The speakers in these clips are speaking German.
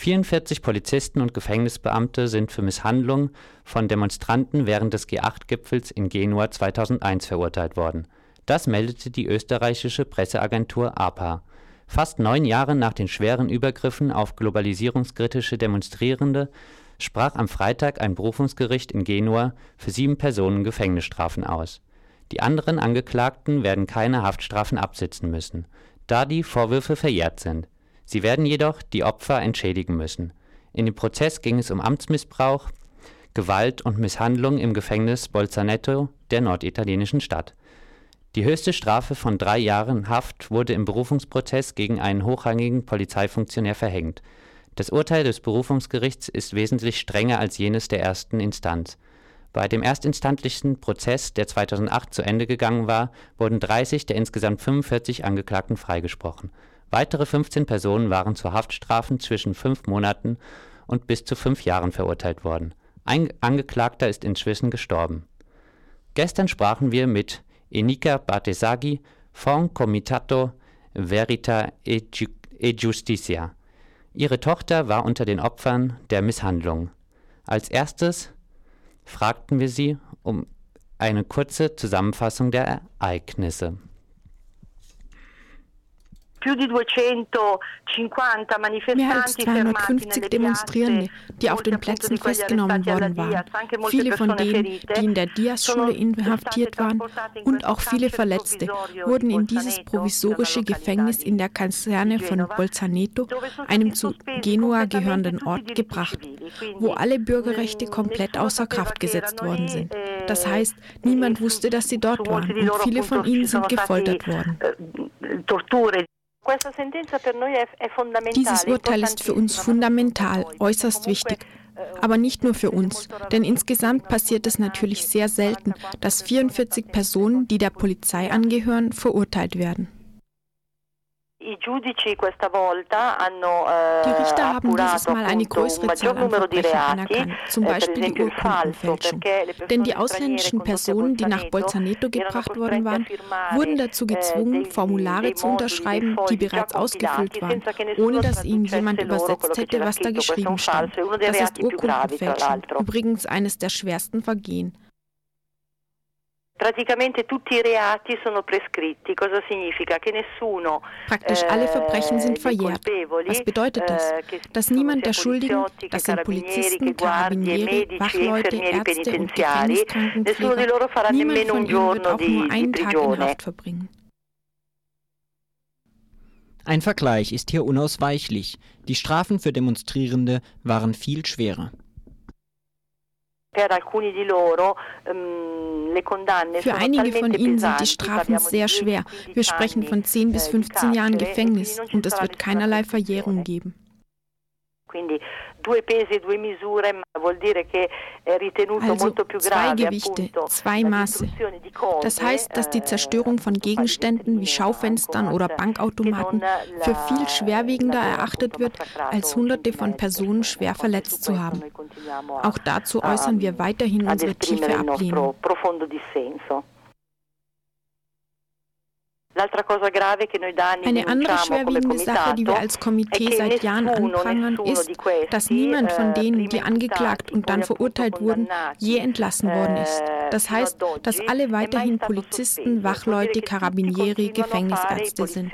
44 Polizisten und Gefängnisbeamte sind für Misshandlung von Demonstranten während des G8-Gipfels in Genua 2001 verurteilt worden. Das meldete die österreichische Presseagentur APA. Fast neun Jahre nach den schweren Übergriffen auf globalisierungskritische Demonstrierende sprach am Freitag ein Berufungsgericht in Genua für sieben Personen Gefängnisstrafen aus. Die anderen Angeklagten werden keine Haftstrafen absitzen müssen, da die Vorwürfe verjährt sind. Sie werden jedoch die Opfer entschädigen müssen. In dem Prozess ging es um Amtsmissbrauch, Gewalt und Misshandlung im Gefängnis Bolzaneto der norditalienischen Stadt. Die höchste Strafe von drei Jahren Haft wurde im Berufungsprozess gegen einen hochrangigen Polizeifunktionär verhängt. Das Urteil des Berufungsgerichts ist wesentlich strenger als jenes der ersten Instanz. Bei dem erstinstantlichen Prozess, der 2008 zu Ende gegangen war, wurden 30 der insgesamt 45 Angeklagten freigesprochen Weitere 15 Personen waren zu Haftstrafen zwischen fünf Monaten und bis zu fünf Jahren verurteilt worden. Ein Angeklagter ist inzwischen gestorben. Gestern sprachen wir mit Enika Batesagi von Comitato Verita e, e Justicia. Ihre Tochter war unter den Opfern der Misshandlung. Als erstes fragten wir sie um eine kurze Zusammenfassung der Ereignisse. Mehr als 250 Demonstrierende, die auf den Plätzen festgenommen worden waren. Viele von denen, die in der Dias-Schule inhaftiert waren und auch viele Verletzte, wurden in dieses provisorische Gefängnis in der Kaserne von Bolzaneto, einem zu Genua gehörenden Ort, gebracht, wo alle Bürgerrechte komplett außer Kraft gesetzt worden sind. Das heißt, niemand wusste, dass sie dort waren und viele von ihnen sind gefoltert worden. Dieses Urteil ist für uns fundamental, äußerst wichtig. Aber nicht nur für uns, denn insgesamt passiert es natürlich sehr selten, dass 44 Personen, die der Polizei angehören, verurteilt werden. Die Richter haben dieses Mal eine größere Zahl an Verbrechen anerkannt, zum Beispiel die Urkundenfälschung. Denn die ausländischen Personen, die nach Bolzaneto gebracht worden waren, wurden dazu gezwungen, Formulare zu unterschreiben, die bereits ausgefüllt waren, ohne dass ihnen jemand übersetzt hätte, was da geschrieben stand. Das ist Urkundenfälschung, übrigens eines der schwersten Vergehen praticamente tutti i reati sono prescritti. Cosa significa? Che nessuno Praktisch alle Verbrechen sind verjährt. Was bedeutet das? Dass niemand der Schuldigen, das sind Polizisten, Karabinieri, Wachleute, Ärzte und Gefängniskrankenpfleger, niemand von ihnen wird auch nur einen Tag in Haft verbringen. Ein Vergleich ist hier unausweichlich. Die Strafen für Demonstrierende waren viel schwerer. Ehm, Für einige von ihnen sind die Strafen sehr schwer. Wir sprechen von 10 bis 15 Jahren Gefängnis und es wird keinerlei Verjährung geben. Due pesi e due misure vuol dire che è ritenuto also molto più zwei Gewichte, appunto, zwei Maße. Das heißt, dass die Zerstörung von Gegenständen wie Schaufenstern oder Bankautomaten für viel schwerwiegender erachtet wird, als Hunderte von Personen schwer verletzt zu haben. Auch dazu äußern wir weiterhin unsere tiefe Ablehnung. Eine andere schwerwiegende Sache, die wir als Komitee seit Jahren anprangern, ist, dass niemand von eh, denen, die angeklagt und dann verurteilt wurden, je entlassen worden ist. Eh, das heißt, dass alle weiterhin Polizisten, Wachleute, Carabinieri, Gefängnisärzte sind.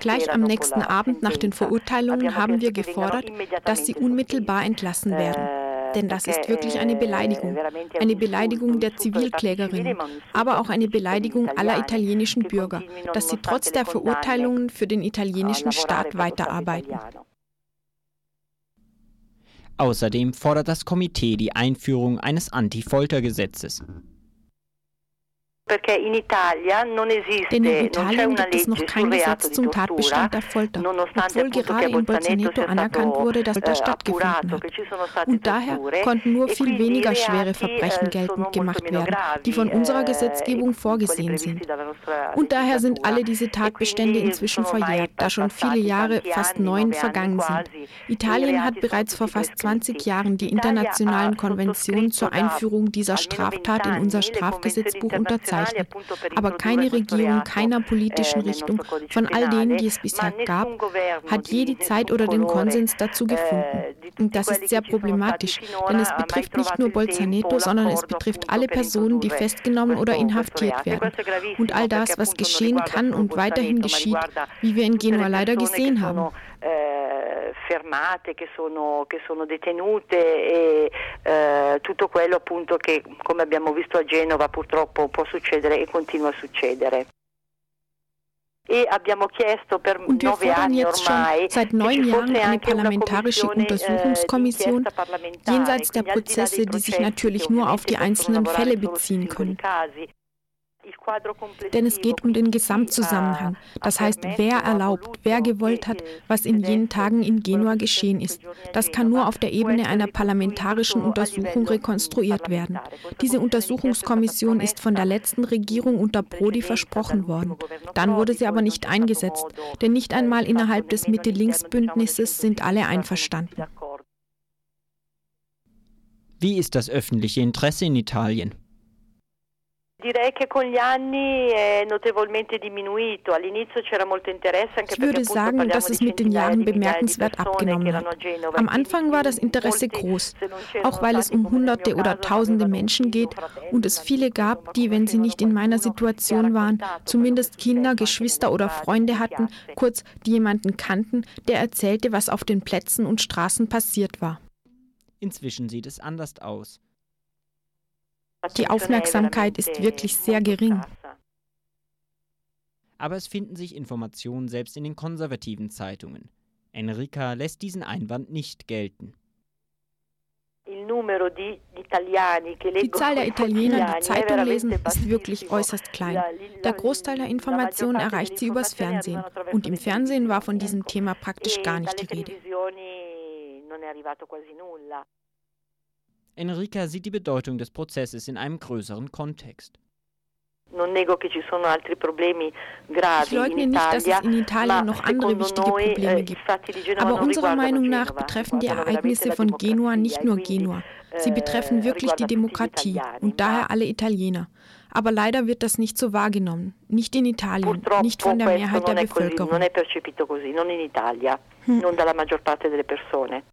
Gleich am nächsten Abend nach den Verurteilungen haben wir gefordert, dass sie unmittelbar entlassen werden. Denn das ist wirklich eine Beleidigung. Eine Beleidigung der Zivilklägerin, aber auch eine Beleidigung aller italienischen Bürger, dass sie trotz der Verurteilungen für den italienischen Staat weiterarbeiten. Außerdem fordert das Komitee die Einführung eines Anti-Folter-Gesetzes. Denn in Italien gibt es noch kein Gesetz zum Tatbestand der Folter, obwohl gerade in Bolzaneto anerkannt wurde, dass das stattgefunden hat. Und daher konnten nur e viel weniger schwere Verbrechen eh, geltend gemacht werden, die von unserer eh, Gesetzgebung vorgesehen sind. Und daher sind alle diese e Tatbestände inzwischen verjährt, da schon viele Jahre, fast neun, vergangen sind. Italien hat bereits vor fast 20 Jahren die internationalen Konventionen zur Einführung dieser Straftat in unser Strafgesetzbuch unterzeichnet bezeichnet. Aber keine Regierung keiner politischen Richtung von all denen, die es bisher gab, hat je die Zeit oder den Konsens dazu gefunden. Und das ist sehr problematisch, denn es betrifft nicht nur Bolzaneto, sondern es betrifft alle Personen, die festgenommen oder inhaftiert werden. Und all das, was geschehen kann und weiterhin geschieht, wie wir in Genua leider gesehen haben. Fermate, che sono, che sono, detenute e eh, tutto quello appunto che come abbiamo visto a Genova purtroppo può succedere e continua a succedere. E Und wir fordern jetzt schon seit neun Jahren eine parlamentarische Untersuchungskommission jenseits der Prozesse, die sich natürlich nur auf die einzelnen Fälle beziehen können. Denn es geht um den Gesamtzusammenhang, das heißt, wer erlaubt, wer gewollt hat, was in jenen Tagen in Genua geschehen ist. Das kann nur auf der Ebene einer parlamentarischen Untersuchung rekonstruiert werden. Diese Untersuchungskommission ist von der letzten Regierung unter Prodi versprochen worden. Dann wurde sie aber nicht eingesetzt, denn nicht einmal innerhalb des Mitte-Links-Bündnisses sind alle einverstanden. Wie ist das öffentliche Interesse in Italien? Ich würde sagen, dass es mit den Jahren bemerkenswert abgenommen hat. Am Anfang war das Interesse groß, auch weil es um Hunderte oder Tausende Menschen geht und es viele gab, die, wenn sie nicht in meiner Situation waren, zumindest Kinder, Geschwister oder Freunde hatten, kurz die jemanden kannten, der erzählte, was auf den Plätzen und Straßen passiert war. Inzwischen sieht es anders aus. Die Aufmerksamkeit ist wirklich sehr gering. Aber es finden sich Informationen selbst in den konservativen Zeitungen. Enrica lässt diesen Einwand nicht gelten. Die Zahl der Italiener, die Zeitung lesen, ist wirklich äußerst klein. Der Großteil der Informationen erreicht sie übers Fernsehen. Und im Fernsehen war von diesem Thema praktisch e gar nicht die Rede. Enrica sieht die Bedeutung des Prozesses in einem größeren Kontext. Ich leugne nicht, dass es in Italien noch andere wichtige Probleme eh, gibt. Aber unserer Meinung nach betreffen die Ereignisse von Genua nicht nur Genua. Sie eh, betreffen wirklich die Demokratie und daher alle Italiener. Aber leider wird das nicht so wahrgenommen. Nicht in Italien, nicht von der Mehrheit der Bevölkerung.